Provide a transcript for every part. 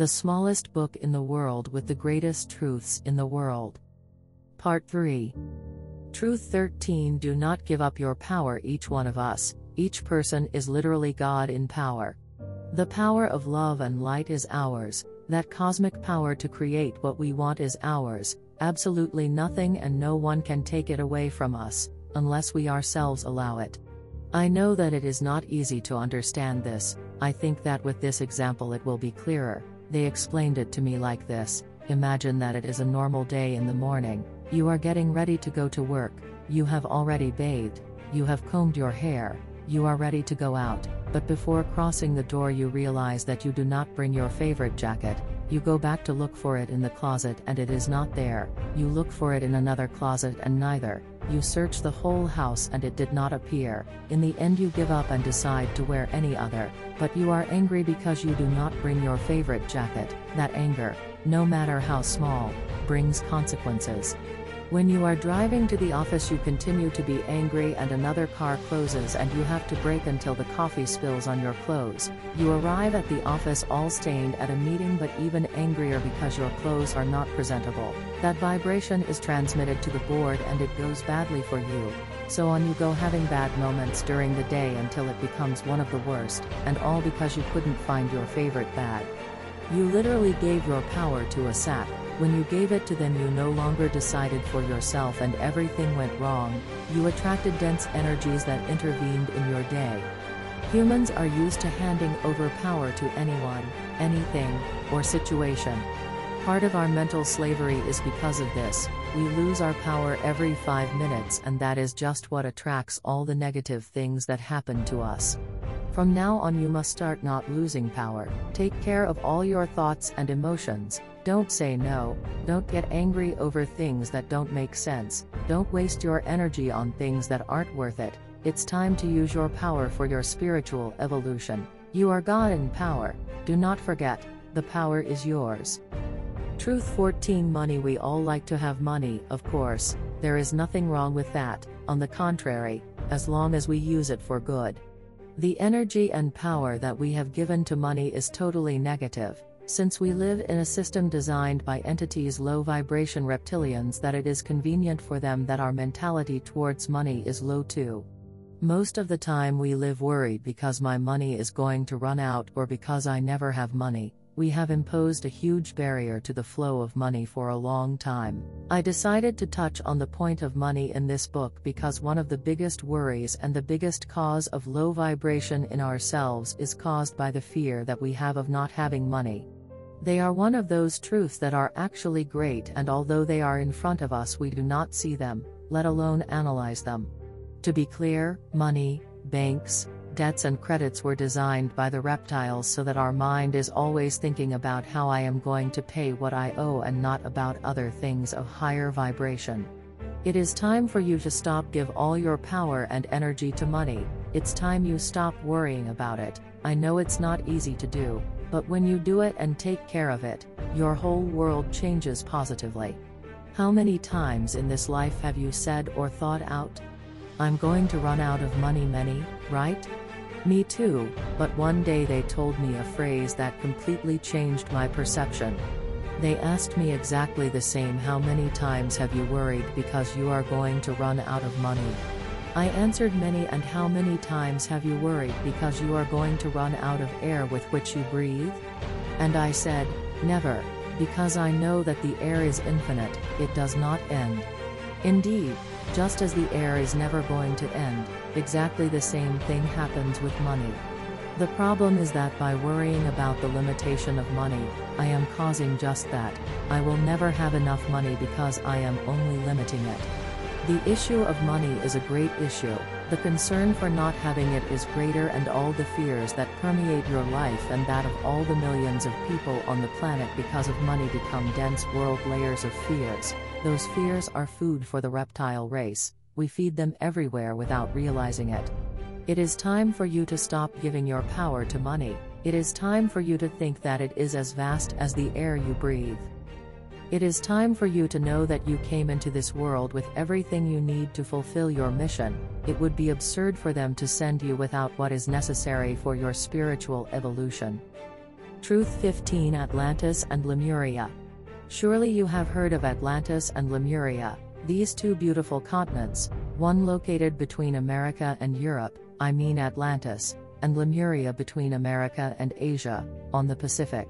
the smallest book in the world with the greatest truths in the world. Part 3 Truth 13 Do not give up your power, each one of us, each person is literally God in power. The power of love and light is ours, that cosmic power to create what we want is ours, absolutely nothing and no one can take it away from us, unless we ourselves allow it. I know that it is not easy to understand this, I think that with this example it will be clearer. They explained it to me like this Imagine that it is a normal day in the morning, you are getting ready to go to work, you have already bathed, you have combed your hair, you are ready to go out, but before crossing the door, you realize that you do not bring your favorite jacket. You go back to look for it in the closet and it is not there. You look for it in another closet and neither. You search the whole house and it did not appear. In the end, you give up and decide to wear any other. But you are angry because you do not bring your favorite jacket. That anger, no matter how small, brings consequences. When you are driving to the office, you continue to be angry, and another car closes, and you have to brake until the coffee spills on your clothes. You arrive at the office all stained at a meeting, but even angrier because your clothes are not presentable. That vibration is transmitted to the board, and it goes badly for you. So on you go, having bad moments during the day until it becomes one of the worst, and all because you couldn't find your favorite bag. You literally gave your power to a sap, When you gave it to them, you no longer decided for yourself and everything went wrong. You attracted dense energies that intervened in your day. Humans are used to handing over power to anyone, anything, or situation. Part of our mental slavery is because of this. We lose our power every five minutes, and that is just what attracts all the negative things that happen to us. From now on, you must start not losing power. Take care of all your thoughts and emotions. Don't say no, don't get angry over things that don't make sense, don't waste your energy on things that aren't worth it. It's time to use your power for your spiritual evolution. You are God in power, do not forget, the power is yours. Truth 14 Money We all like to have money, of course, there is nothing wrong with that, on the contrary, as long as we use it for good. The energy and power that we have given to money is totally negative since we live in a system designed by entities low vibration reptilians that it is convenient for them that our mentality towards money is low too. Most of the time we live worried because my money is going to run out or because I never have money. We have imposed a huge barrier to the flow of money for a long time. I decided to touch on the point of money in this book because one of the biggest worries and the biggest cause of low vibration in ourselves is caused by the fear that we have of not having money. They are one of those truths that are actually great, and although they are in front of us, we do not see them, let alone analyze them. To be clear, money, banks, debts, and credits were designed by the reptiles so that our mind is always thinking about how I am going to pay what I owe and not about other things of higher vibration. It is time for you to stop give all your power and energy to money. It's time you stop worrying about it. I know it's not easy to do, but when you do it and take care of it, your whole world changes positively. How many times in this life have you said or thought out? I'm going to run out of money, many, right? Me too, but one day they told me a phrase that completely changed my perception. They asked me exactly the same how many times have you worried because you are going to run out of money? I answered many and how many times have you worried because you are going to run out of air with which you breathe? And I said, never, because I know that the air is infinite, it does not end. Indeed, just as the air is never going to end, exactly the same thing happens with money. The problem is that by worrying about the limitation of money, I am causing just that. I will never have enough money because I am only limiting it. The issue of money is a great issue, the concern for not having it is greater and all the fears that permeate your life and that of all the millions of people on the planet because of money become dense world layers of fears. Those fears are food for the reptile race, we feed them everywhere without realizing it. It is time for you to stop giving your power to money, it is time for you to think that it is as vast as the air you breathe. It is time for you to know that you came into this world with everything you need to fulfill your mission. It would be absurd for them to send you without what is necessary for your spiritual evolution. Truth 15 Atlantis and Lemuria. Surely you have heard of Atlantis and Lemuria, these two beautiful continents, one located between America and Europe, I mean Atlantis, and Lemuria between America and Asia, on the Pacific.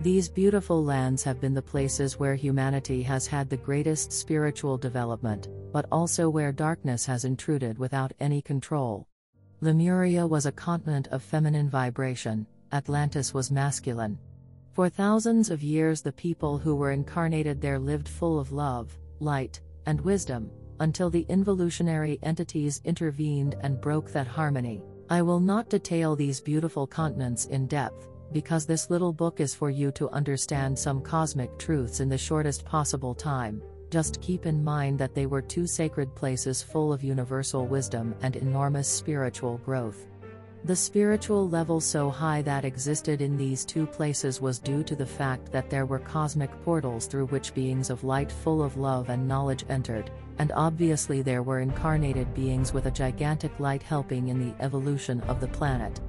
These beautiful lands have been the places where humanity has had the greatest spiritual development, but also where darkness has intruded without any control. Lemuria was a continent of feminine vibration, Atlantis was masculine. For thousands of years, the people who were incarnated there lived full of love, light, and wisdom, until the involutionary entities intervened and broke that harmony. I will not detail these beautiful continents in depth, because this little book is for you to understand some cosmic truths in the shortest possible time. Just keep in mind that they were two sacred places full of universal wisdom and enormous spiritual growth. The spiritual level so high that existed in these two places was due to the fact that there were cosmic portals through which beings of light full of love and knowledge entered, and obviously there were incarnated beings with a gigantic light helping in the evolution of the planet.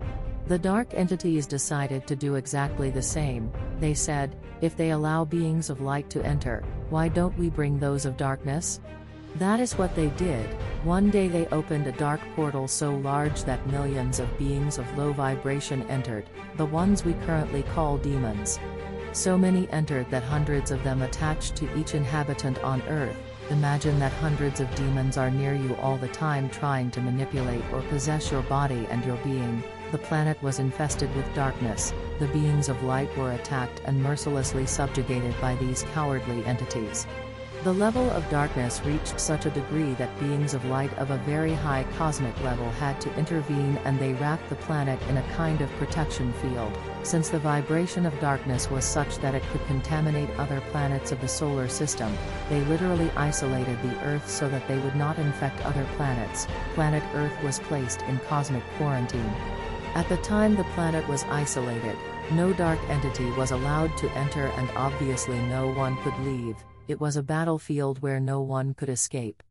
The dark entities decided to do exactly the same, they said, if they allow beings of light to enter, why don't we bring those of darkness? That is what they did. One day they opened a dark portal so large that millions of beings of low vibration entered, the ones we currently call demons. So many entered that hundreds of them attached to each inhabitant on Earth. Imagine that hundreds of demons are near you all the time trying to manipulate or possess your body and your being. The planet was infested with darkness, the beings of light were attacked and mercilessly subjugated by these cowardly entities. The level of darkness reached such a degree that beings of light of a very high cosmic level had to intervene and they wrapped the planet in a kind of protection field, since the vibration of darkness was such that it could contaminate other planets of the solar system, they literally isolated the Earth so that they would not infect other planets. Planet Earth was placed in cosmic quarantine. At the time the planet was isolated, no dark entity was allowed to enter and obviously no one could leave it was a battlefield where no one could escape.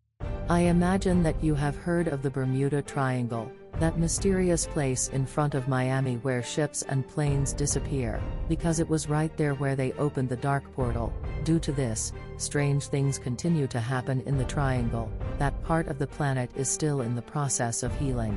I imagine that you have heard of the Bermuda Triangle, that mysterious place in front of Miami where ships and planes disappear, because it was right there where they opened the dark portal. Due to this, strange things continue to happen in the triangle, that part of the planet is still in the process of healing.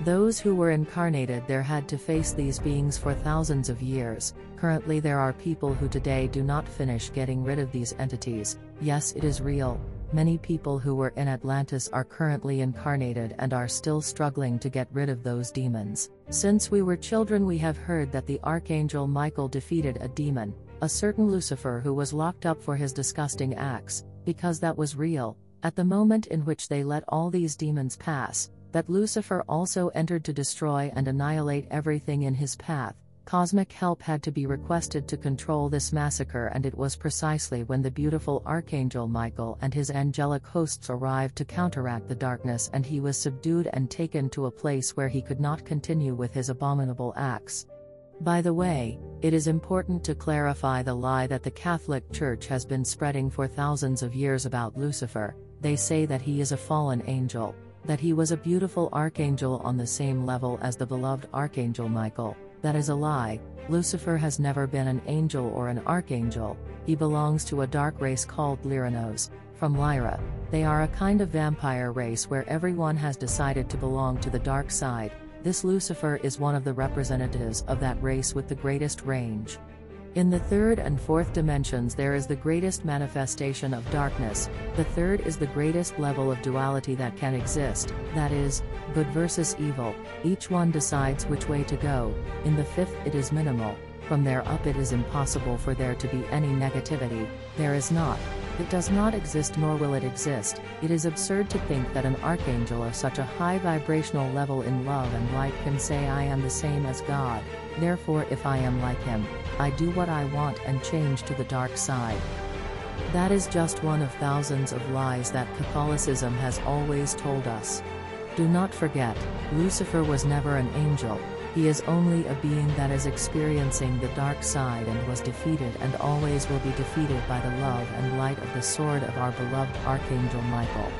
Those who were incarnated there had to face these beings for thousands of years. Currently, there are people who today do not finish getting rid of these entities. Yes, it is real. Many people who were in Atlantis are currently incarnated and are still struggling to get rid of those demons. Since we were children, we have heard that the Archangel Michael defeated a demon, a certain Lucifer who was locked up for his disgusting acts, because that was real. At the moment in which they let all these demons pass, that Lucifer also entered to destroy and annihilate everything in his path. Cosmic help had to be requested to control this massacre, and it was precisely when the beautiful Archangel Michael and his angelic hosts arrived to counteract the darkness, and he was subdued and taken to a place where he could not continue with his abominable acts. By the way, it is important to clarify the lie that the Catholic Church has been spreading for thousands of years about Lucifer. They say that he is a fallen angel, that he was a beautiful archangel on the same level as the beloved archangel Michael. That is a lie. Lucifer has never been an angel or an archangel, he belongs to a dark race called Lyranos, from Lyra. They are a kind of vampire race where everyone has decided to belong to the dark side. This Lucifer is one of the representatives of that race with the greatest range. In the third and fourth dimensions, there is the greatest manifestation of darkness, the third is the greatest level of duality that can exist, that is, good versus evil, each one decides which way to go, in the fifth, it is minimal, from there up, it is impossible for there to be any negativity, there is not. It does not exist nor will it exist. It is absurd to think that an archangel of such a high vibrational level in love and light can say I am the same as God. Therefore if I am like him, I do what I want and change to the dark side. That is just one of thousands of lies that Catholicism has always told us. Do not forget, Lucifer was never an angel, he is only a being that is experiencing the dark side and was defeated and always will be defeated by the love and light of the sword of our beloved Archangel Michael.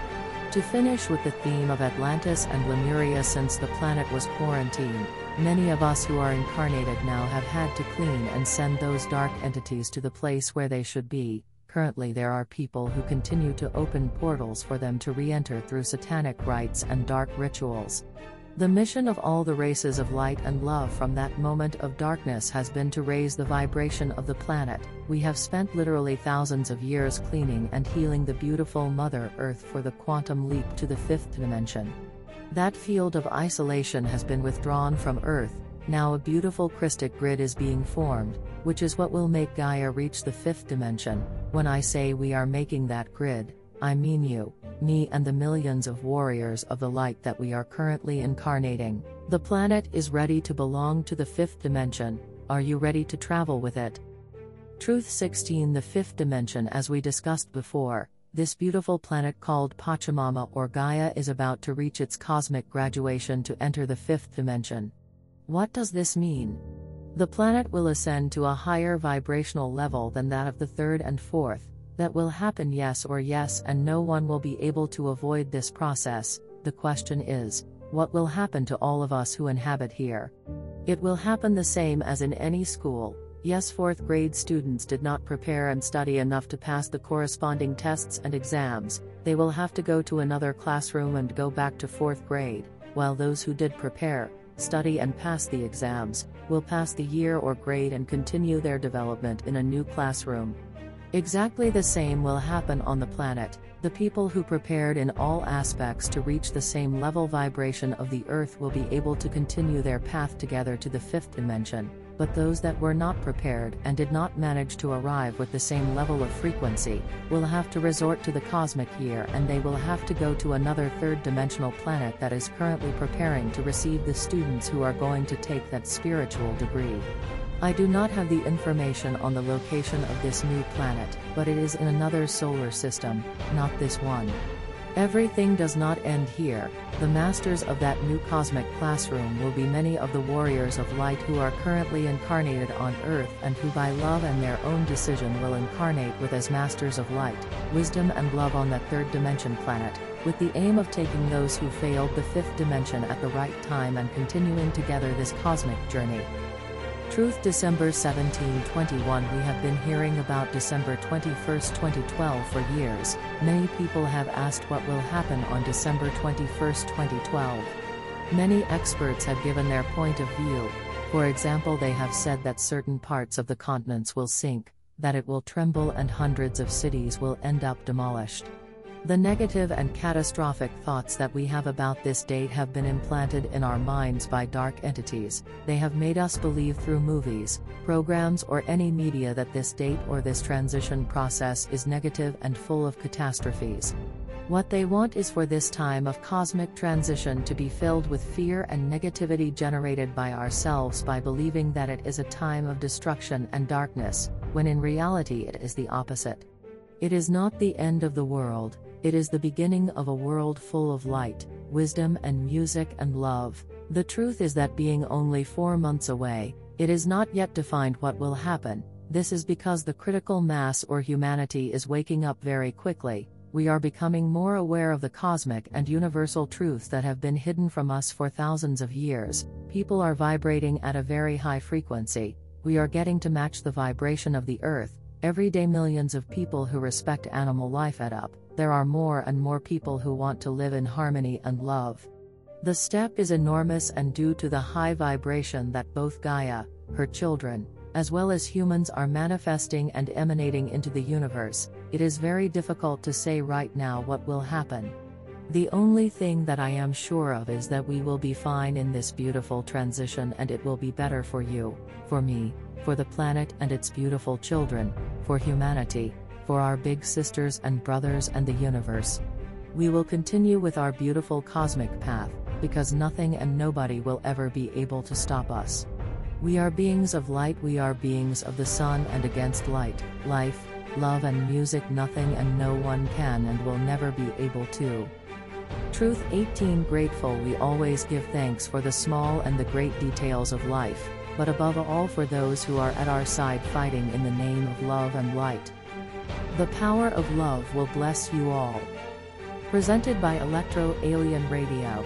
To finish with the theme of Atlantis and Lemuria since the planet was quarantined, Many of us who are incarnated now have had to clean and send those dark entities to the place where they should be. Currently, there are people who continue to open portals for them to re enter through satanic rites and dark rituals. The mission of all the races of light and love from that moment of darkness has been to raise the vibration of the planet. We have spent literally thousands of years cleaning and healing the beautiful Mother Earth for the quantum leap to the fifth dimension. That field of isolation has been withdrawn from Earth, now a beautiful crystic grid is being formed, which is what will make Gaia reach the fifth dimension. When I say we are making that grid, I mean you, me, and the millions of warriors of the light that we are currently incarnating. The planet is ready to belong to the fifth dimension. Are you ready to travel with it? Truth 16 The fifth dimension, as we discussed before, this beautiful planet called Pachamama or Gaia is about to reach its cosmic graduation to enter the fifth dimension. What does this mean? The planet will ascend to a higher vibrational level than that of the third and fourth. That will happen, yes or yes, and no one will be able to avoid this process. The question is, what will happen to all of us who inhabit here? It will happen the same as in any school, Yes, fourth grade students did not prepare and study enough to pass the corresponding tests and exams, they will have to go to another classroom and go back to fourth grade, while those who did prepare, study, and pass the exams will pass the year or grade and continue their development in a new classroom. Exactly the same will happen on the planet. The people who prepared in all aspects to reach the same level vibration of the Earth will be able to continue their path together to the fifth dimension but those that were not prepared and did not manage to arrive with the same level of frequency, will have to resort to the cosmic year and they will have to go to another third dimensional planet that is currently preparing to receive the students who are going to take that spiritual degree. I do not have the information on the location of this new planet, but it is in another solar system, not this one. Everything does not end here, the masters of that new cosmic classroom will be many of the warriors of light who are currently incarnated on earth and who by love and their own decision will incarnate with as masters of light, wisdom and love on that third dimension planet, with the aim of taking those who failed the fifth dimension at the right time and continuing together this cosmic journey. Truth December 17, 21 We have been hearing about December 21, 2012 for years. Many people have asked what will happen on December 21, 2012. Many experts have given their point of view. For example, they have said that certain parts of the continents will sink, that it will tremble, and hundreds of cities will end up demolished. The negative and catastrophic thoughts that we have about this date have been implanted in our minds by dark entities. They have made us believe through movies, programs, or any media that this date or this transition process is negative and full of catastrophes. What they want is for this time of cosmic transition to be filled with fear and negativity generated by ourselves by believing that it is a time of destruction and darkness, when in reality it is the opposite. It is not the end of the world, it is the beginning of a world full of light, wisdom, and music and love. The truth is that being only four months away, it is not yet defined what will happen. This is because the critical mass or humanity is waking up very quickly. We are becoming more aware of the cosmic and universal truths that have been hidden from us for thousands of years. People are vibrating at a very high frequency. We are getting to match the vibration of the earth. Every day, millions of people who respect animal life add up there are more and more people who want to live in harmony and love. The step is enormous and due to the high vibration that both Gaia, her children, as well as humans are manifesting and emanating into the universe, it is very difficult to say right now what will happen. The only thing that I am sure of is that we will be fine in this beautiful transition and it will be better for you, for me, for the planet and its beautiful children, for humanity, for our big sisters and brothers and the universe. We will continue with our beautiful cosmic path, because nothing and nobody will ever be able to stop us. We are beings of light, we are beings of the sun and against light, life, love, and music. Nothing and no one can and will never be able to. Truth 18 Grateful we always give thanks for the small and the great details of life, but above all for those who are at our side fighting in the name of love and light. The Power of Love will bless you all. Presented by Electro Alien Radio.